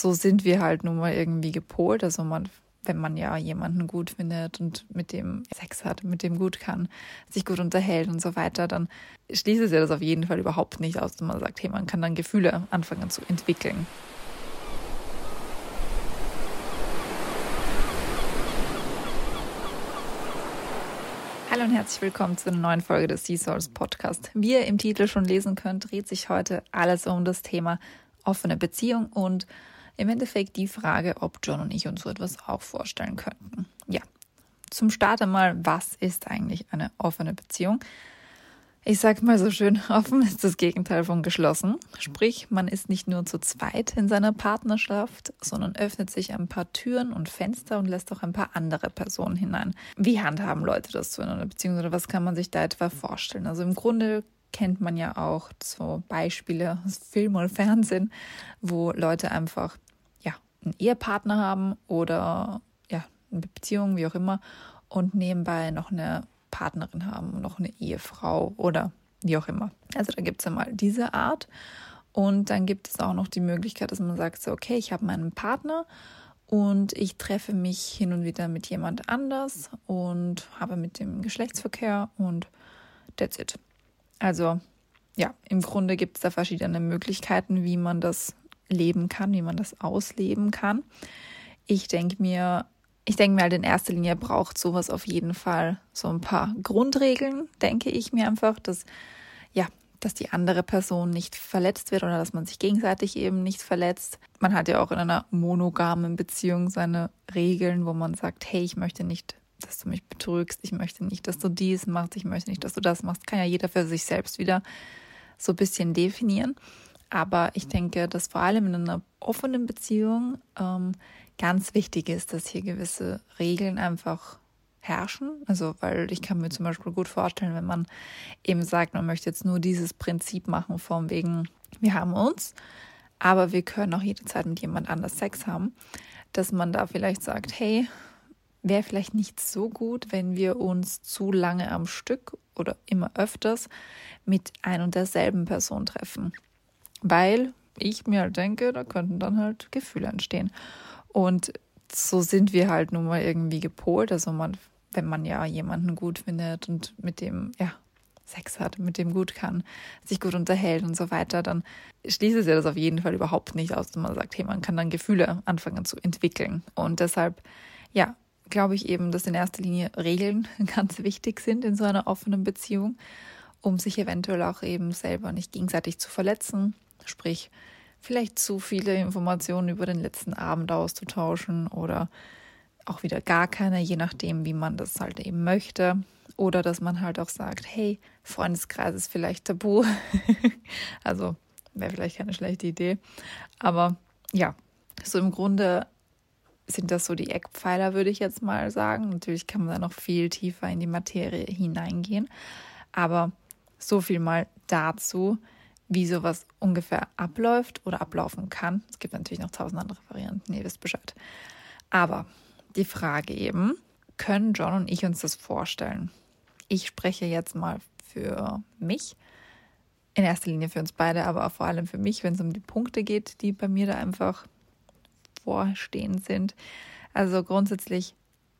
so sind wir halt nun mal irgendwie gepolt. Also man, wenn man ja jemanden gut findet und mit dem Sex hat, mit dem gut kann, sich gut unterhält und so weiter, dann schließt es ja das auf jeden Fall überhaupt nicht aus, dass man sagt, hey, man kann dann Gefühle anfangen zu entwickeln. Hallo und herzlich willkommen zu einer neuen Folge des Sea Souls Podcast. Wie ihr im Titel schon lesen könnt, dreht sich heute alles um das Thema offene Beziehung und im Endeffekt die Frage, ob John und ich uns so etwas auch vorstellen könnten. Ja, zum Start einmal, was ist eigentlich eine offene Beziehung? Ich sag mal so schön, offen ist das Gegenteil von geschlossen. Sprich, man ist nicht nur zu zweit in seiner Partnerschaft, sondern öffnet sich ein paar Türen und Fenster und lässt auch ein paar andere Personen hinein. Wie handhaben Leute das so in einer Beziehung oder was kann man sich da etwa vorstellen? Also im Grunde kennt man ja auch so Beispiele aus Film und Fernsehen, wo Leute einfach ja einen Ehepartner haben oder ja eine Beziehung, wie auch immer, und nebenbei noch eine Partnerin haben, noch eine Ehefrau oder wie auch immer. Also da gibt es ja mal diese Art. Und dann gibt es auch noch die Möglichkeit, dass man sagt, so, okay, ich habe meinen Partner und ich treffe mich hin und wieder mit jemand anders und habe mit dem Geschlechtsverkehr und that's it. Also ja, im Grunde gibt es da verschiedene Möglichkeiten, wie man das leben kann, wie man das ausleben kann. Ich denke mir, ich denke mir halt in erster Linie braucht sowas auf jeden Fall so ein paar Grundregeln, denke ich mir einfach, dass ja, dass die andere Person nicht verletzt wird oder dass man sich gegenseitig eben nicht verletzt. Man hat ja auch in einer monogamen Beziehung seine Regeln, wo man sagt, hey, ich möchte nicht, dass du mich betrügst, ich möchte nicht, dass du dies machst, ich möchte nicht, dass du das machst. Kann ja jeder für sich selbst wieder so ein bisschen definieren. Aber ich denke, dass vor allem in einer offenen Beziehung ähm, ganz wichtig ist, dass hier gewisse Regeln einfach herrschen. Also, weil ich kann mir zum Beispiel gut vorstellen, wenn man eben sagt, man möchte jetzt nur dieses Prinzip machen, von wegen, wir haben uns, aber wir können auch jederzeit mit jemand anders Sex haben, dass man da vielleicht sagt, hey, wäre vielleicht nicht so gut, wenn wir uns zu lange am Stück oder immer öfters mit ein und derselben Person treffen. Weil ich mir halt denke, da könnten dann halt Gefühle entstehen. Und so sind wir halt nun mal irgendwie gepolt. Also man, wenn man ja jemanden gut findet und mit dem, ja, Sex hat, mit dem gut kann, sich gut unterhält und so weiter, dann schließt es ja das auf jeden Fall überhaupt nicht aus, dass man sagt, hey, man kann dann Gefühle anfangen zu entwickeln. Und deshalb, ja, glaube ich eben, dass in erster Linie Regeln ganz wichtig sind in so einer offenen Beziehung, um sich eventuell auch eben selber nicht gegenseitig zu verletzen. Sprich, vielleicht zu viele Informationen über den letzten Abend auszutauschen oder auch wieder gar keine, je nachdem, wie man das halt eben möchte. Oder dass man halt auch sagt, hey, Freundeskreis ist vielleicht tabu. also wäre vielleicht keine schlechte Idee. Aber ja, so im Grunde sind das so die Eckpfeiler, würde ich jetzt mal sagen. Natürlich kann man da noch viel tiefer in die Materie hineingehen. Aber so viel mal dazu wie sowas ungefähr abläuft oder ablaufen kann. Es gibt natürlich noch tausend andere Varianten, ihr wisst Bescheid. Aber die Frage eben, können John und ich uns das vorstellen? Ich spreche jetzt mal für mich, in erster Linie für uns beide, aber vor allem für mich, wenn es um die Punkte geht, die bei mir da einfach vorstehend sind. Also grundsätzlich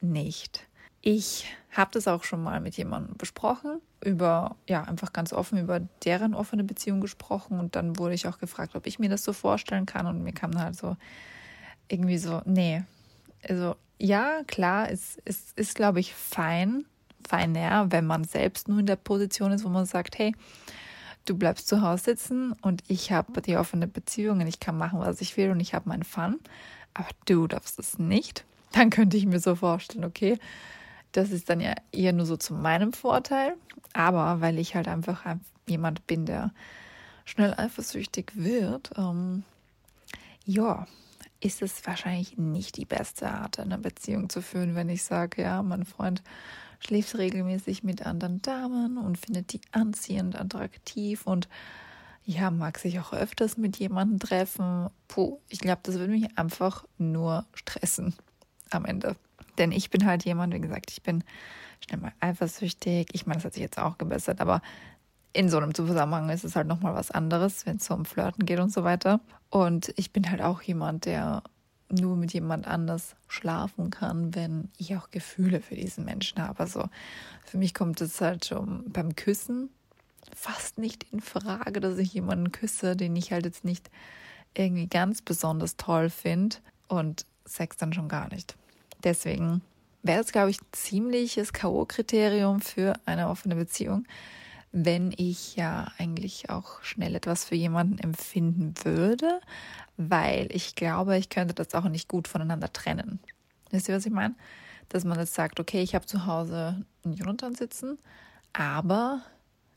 nicht. Ich habe das auch schon mal mit jemandem besprochen, über, ja, einfach ganz offen über deren offene Beziehung gesprochen und dann wurde ich auch gefragt, ob ich mir das so vorstellen kann und mir kam halt so irgendwie so, nee. Also ja, klar, es, es ist, glaube ich, fein, feiner, wenn man selbst nur in der Position ist, wo man sagt, hey, du bleibst zu Hause sitzen und ich habe die offene Beziehung und ich kann machen, was ich will und ich habe meinen Fun, aber du darfst es nicht. Dann könnte ich mir so vorstellen, okay, das ist dann ja eher nur so zu meinem Vorteil. Aber weil ich halt einfach jemand bin, der schnell eifersüchtig wird, ähm, ja, ist es wahrscheinlich nicht die beste Art, eine Beziehung zu führen, wenn ich sage, ja, mein Freund schläft regelmäßig mit anderen Damen und findet die anziehend, attraktiv und ja, mag sich auch öfters mit jemandem treffen. Puh, ich glaube, das würde mich einfach nur stressen am Ende. Denn ich bin halt jemand, wie gesagt, ich bin schnell mal eifersüchtig. Ich meine, das hat sich jetzt auch gebessert, aber in so einem Zusammenhang ist es halt nochmal was anderes, wenn es so um Flirten geht und so weiter. Und ich bin halt auch jemand, der nur mit jemand anders schlafen kann, wenn ich auch Gefühle für diesen Menschen habe. Also für mich kommt es halt schon beim Küssen fast nicht in Frage, dass ich jemanden küsse, den ich halt jetzt nicht irgendwie ganz besonders toll finde und Sex dann schon gar nicht. Deswegen wäre es, glaube ich, ziemliches K.O.-Kriterium für eine offene Beziehung, wenn ich ja eigentlich auch schnell etwas für jemanden empfinden würde, weil ich glaube, ich könnte das auch nicht gut voneinander trennen. Wisst ihr, was ich meine? Dass man jetzt sagt, okay, ich habe zu Hause einen Jonathan sitzen, aber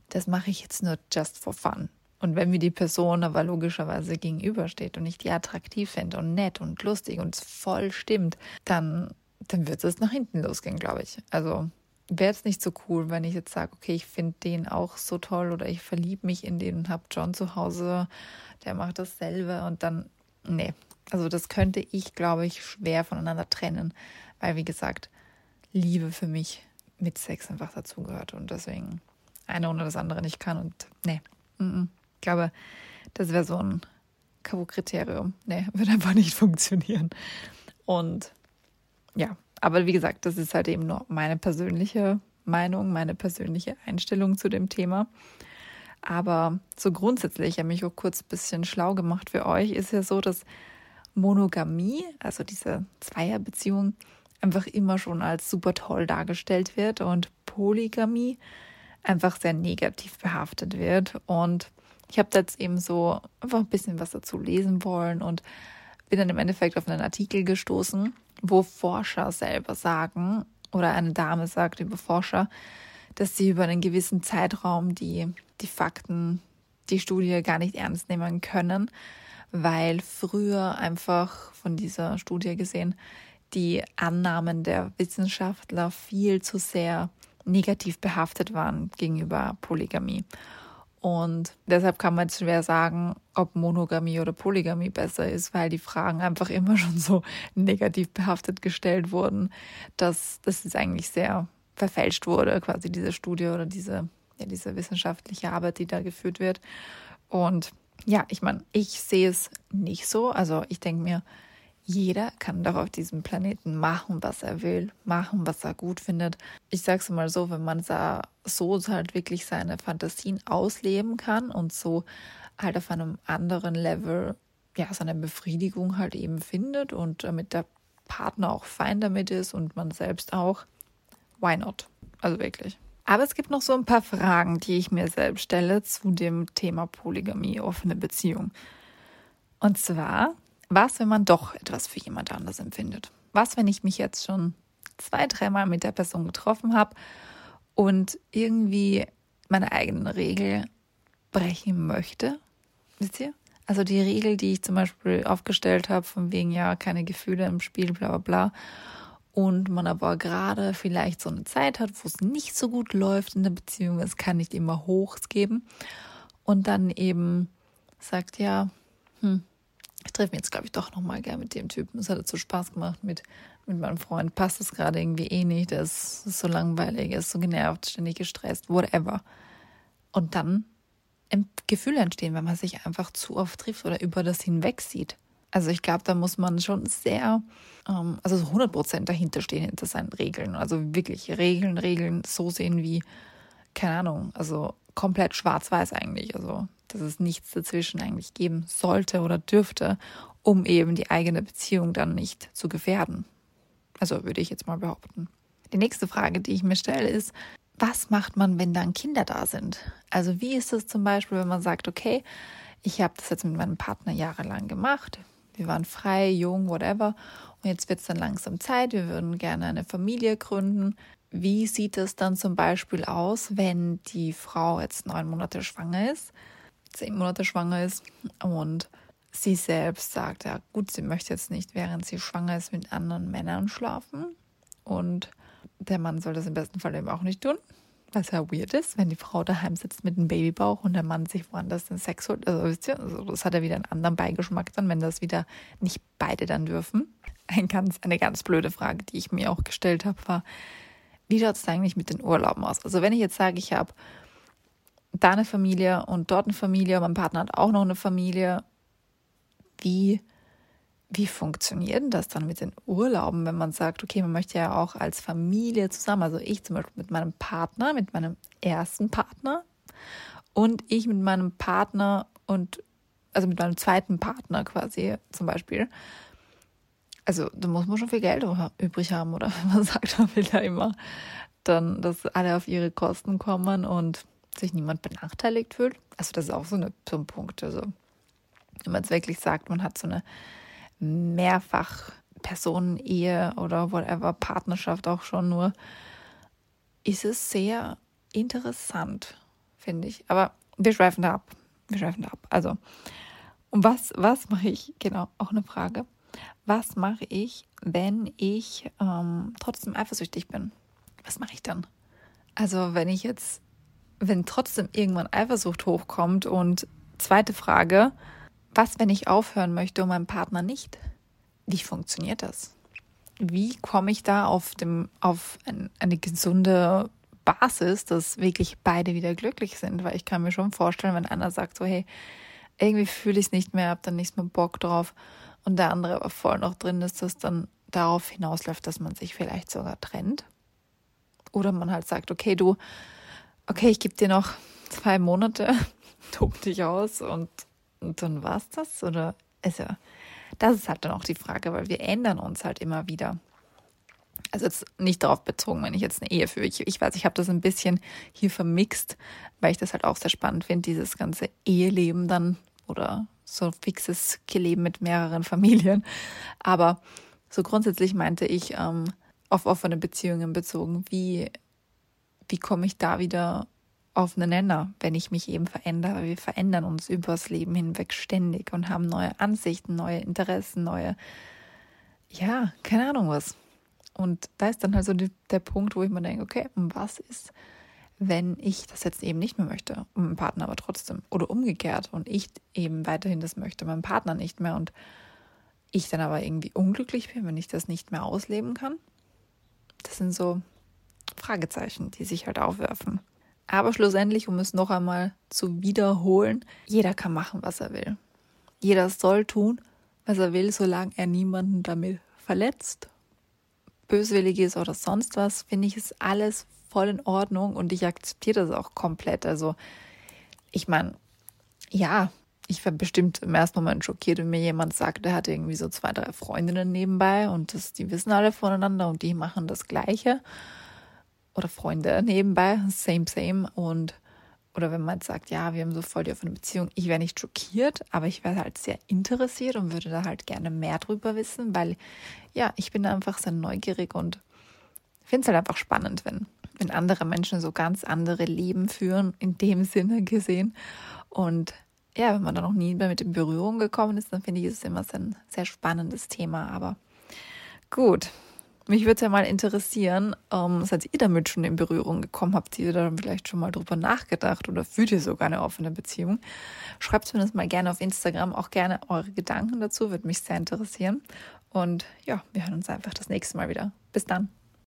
das mache ich jetzt nur just for fun. Und wenn mir die Person aber logischerweise gegenübersteht und ich die attraktiv finde und nett und lustig und voll stimmt, dann, dann wird es nach hinten losgehen, glaube ich. Also wäre es nicht so cool, wenn ich jetzt sage, okay, ich finde den auch so toll oder ich verliebe mich in den und habe John zu Hause, der macht dasselbe und dann, nee. Also das könnte ich, glaube ich, schwer voneinander trennen, weil, wie gesagt, Liebe für mich mit Sex einfach dazugehört und deswegen eine ohne das andere nicht kann und nee. Ich glaube, das wäre so ein K.O.-Kriterium. Nee, würde einfach nicht funktionieren. Und ja, aber wie gesagt, das ist halt eben nur meine persönliche Meinung, meine persönliche Einstellung zu dem Thema. Aber so grundsätzlich, ich habe mich auch kurz ein bisschen schlau gemacht für euch, ist ja so, dass Monogamie, also diese Zweierbeziehung, einfach immer schon als super toll dargestellt wird und Polygamie einfach sehr negativ behaftet wird. Und ich habe jetzt eben so einfach ein bisschen was dazu lesen wollen und bin dann im Endeffekt auf einen Artikel gestoßen, wo Forscher selber sagen, oder eine Dame sagt über Forscher, dass sie über einen gewissen Zeitraum die, die Fakten, die Studie gar nicht ernst nehmen können, weil früher einfach von dieser Studie gesehen die Annahmen der Wissenschaftler viel zu sehr negativ behaftet waren gegenüber Polygamie. Und deshalb kann man jetzt schwer sagen, ob Monogamie oder Polygamie besser ist, weil die Fragen einfach immer schon so negativ behaftet gestellt wurden, dass das ist eigentlich sehr verfälscht wurde, quasi diese Studie oder diese, ja, diese wissenschaftliche Arbeit, die da geführt wird. Und ja, ich meine, ich sehe es nicht so. Also ich denke mir, jeder kann doch auf diesem Planeten machen, was er will, machen, was er gut findet. Ich sage es mal so, wenn man so halt wirklich seine Fantasien ausleben kann und so halt auf einem anderen Level ja seine Befriedigung halt eben findet und damit der Partner auch fein damit ist und man selbst auch, why not? Also wirklich. Aber es gibt noch so ein paar Fragen, die ich mir selbst stelle zu dem Thema Polygamie, offene Beziehung. Und zwar, was, wenn man doch etwas für jemand anders empfindet? Was, wenn ich mich jetzt schon zwei, dreimal mit der Person getroffen habe und irgendwie meine eigenen Regel brechen möchte? Wisst ihr? Also die Regel, die ich zum Beispiel aufgestellt habe, von wegen ja keine Gefühle im Spiel, bla bla bla. Und man aber gerade vielleicht so eine Zeit hat, wo es nicht so gut läuft in der Beziehung, es kann nicht immer Hochs geben. Und dann eben sagt, ja, hm, treffe mich jetzt, glaube ich, doch nochmal gern mit dem Typen. Es hat dazu Spaß gemacht mit, mit meinem Freund. Passt es gerade irgendwie eh nicht. Der ist, so langweilig, er ist so genervt, ständig gestresst, whatever. Und dann Gefühle entstehen, wenn man sich einfach zu oft trifft oder über das hinweg sieht. Also ich glaube, da muss man schon sehr, ähm, also 100 Prozent dahinter stehen, hinter seinen Regeln. Also wirklich Regeln, Regeln so sehen wie, keine Ahnung, also komplett schwarz-weiß eigentlich. Also dass es nichts dazwischen eigentlich geben sollte oder dürfte, um eben die eigene Beziehung dann nicht zu gefährden. Also würde ich jetzt mal behaupten. Die nächste Frage, die ich mir stelle, ist, was macht man, wenn dann Kinder da sind? Also wie ist es zum Beispiel, wenn man sagt, okay, ich habe das jetzt mit meinem Partner jahrelang gemacht, wir waren frei, jung, whatever, und jetzt wird es dann langsam Zeit, wir würden gerne eine Familie gründen. Wie sieht es dann zum Beispiel aus, wenn die Frau jetzt neun Monate schwanger ist? Zehn Monate schwanger ist und sie selbst sagt, ja gut, sie möchte jetzt nicht, während sie schwanger ist, mit anderen Männern schlafen und der Mann soll das im besten Fall eben auch nicht tun, was ja weird ist, wenn die Frau daheim sitzt mit einem Babybauch und der Mann sich woanders den Sex holt. Also wisst ihr, also das hat ja wieder einen anderen Beigeschmack dann, wenn das wieder nicht beide dann dürfen. Ein ganz, eine ganz blöde Frage, die ich mir auch gestellt habe, war, wie schaut es eigentlich mit den Urlauben aus? Also wenn ich jetzt sage, ich habe da eine Familie und dort eine Familie, mein Partner hat auch noch eine Familie. Wie, wie funktioniert denn das dann mit den Urlauben, wenn man sagt, okay, man möchte ja auch als Familie zusammen, also ich zum Beispiel mit meinem Partner, mit meinem ersten Partner und ich mit meinem Partner und also mit meinem zweiten Partner quasi zum Beispiel. Also da muss man schon viel Geld übrig haben, oder wenn man sagt, man will da immer dann, dass alle auf ihre Kosten kommen und sich niemand benachteiligt fühlt. Also das ist auch so, eine, so ein Punkt. Also wenn man jetzt wirklich sagt, man hat so eine mehrfach Personen-Ehe oder whatever, Partnerschaft auch schon nur, ist es sehr interessant, finde ich. Aber wir schweifen da ab. Wir schweifen da ab. Also, und was, was mache ich? Genau, auch eine Frage. Was mache ich, wenn ich ähm, trotzdem eifersüchtig bin? Was mache ich dann? Also, wenn ich jetzt wenn trotzdem irgendwann Eifersucht hochkommt und zweite Frage, was, wenn ich aufhören möchte und meinem Partner nicht? Wie funktioniert das? Wie komme ich da auf, dem, auf ein, eine gesunde Basis, dass wirklich beide wieder glücklich sind? Weil ich kann mir schon vorstellen, wenn einer sagt so, hey, irgendwie fühle ich es nicht mehr, habe dann nichts mehr Bock drauf und der andere aber voll noch drin ist, dass dann darauf hinausläuft, dass man sich vielleicht sogar trennt. Oder man halt sagt, okay, du, okay, ich gebe dir noch zwei Monate, tob dich aus und, und dann war's das? Oder also, das ist halt dann auch die Frage, weil wir ändern uns halt immer wieder. Also jetzt nicht darauf bezogen, wenn ich jetzt eine Ehe führe. Ich, ich weiß, ich habe das ein bisschen hier vermixt, weil ich das halt auch sehr spannend finde, dieses ganze Eheleben dann oder so fixes Leben mit mehreren Familien. Aber so grundsätzlich meinte ich ähm, auf offene Beziehungen bezogen, wie wie komme ich da wieder auf einen Nenner, wenn ich mich eben verändere? Wir verändern uns übers Leben hinweg ständig und haben neue Ansichten, neue Interessen, neue, ja, keine Ahnung was. Und da ist dann halt so die, der Punkt, wo ich mir denke, okay, was ist, wenn ich das jetzt eben nicht mehr möchte mein Partner aber trotzdem oder umgekehrt und ich eben weiterhin das möchte, mein Partner nicht mehr und ich dann aber irgendwie unglücklich bin, wenn ich das nicht mehr ausleben kann. Das sind so Fragezeichen, die sich halt aufwerfen. Aber schlussendlich, um es noch einmal zu wiederholen, jeder kann machen, was er will. Jeder soll tun, was er will, solange er niemanden damit verletzt, böswillig ist oder sonst was, finde ich, ist alles voll in Ordnung und ich akzeptiere das auch komplett. Also, ich meine, ja, ich war bestimmt im ersten Moment schockiert, wenn mir jemand sagt, er hat irgendwie so zwei, drei Freundinnen nebenbei und das, die wissen alle voneinander und die machen das Gleiche oder Freunde nebenbei, same, same. Und oder wenn man sagt, ja, wir haben so voll die offene Beziehung, ich wäre nicht schockiert, aber ich wäre halt sehr interessiert und würde da halt gerne mehr drüber wissen, weil ja, ich bin einfach sehr neugierig und finde es halt einfach spannend, wenn, wenn andere Menschen so ganz andere Leben führen, in dem Sinne gesehen. Und ja, wenn man da noch nie mehr mit in Berührung gekommen ist, dann finde ich es immer so ein sehr spannendes Thema. Aber gut, mich würde es ja mal interessieren, ähm, seid ihr damit schon in Berührung gekommen? Habt ihr da vielleicht schon mal drüber nachgedacht oder fühlt ihr sogar eine offene Beziehung? Schreibt mir das mal gerne auf Instagram, auch gerne eure Gedanken dazu, würde mich sehr interessieren. Und ja, wir hören uns einfach das nächste Mal wieder. Bis dann.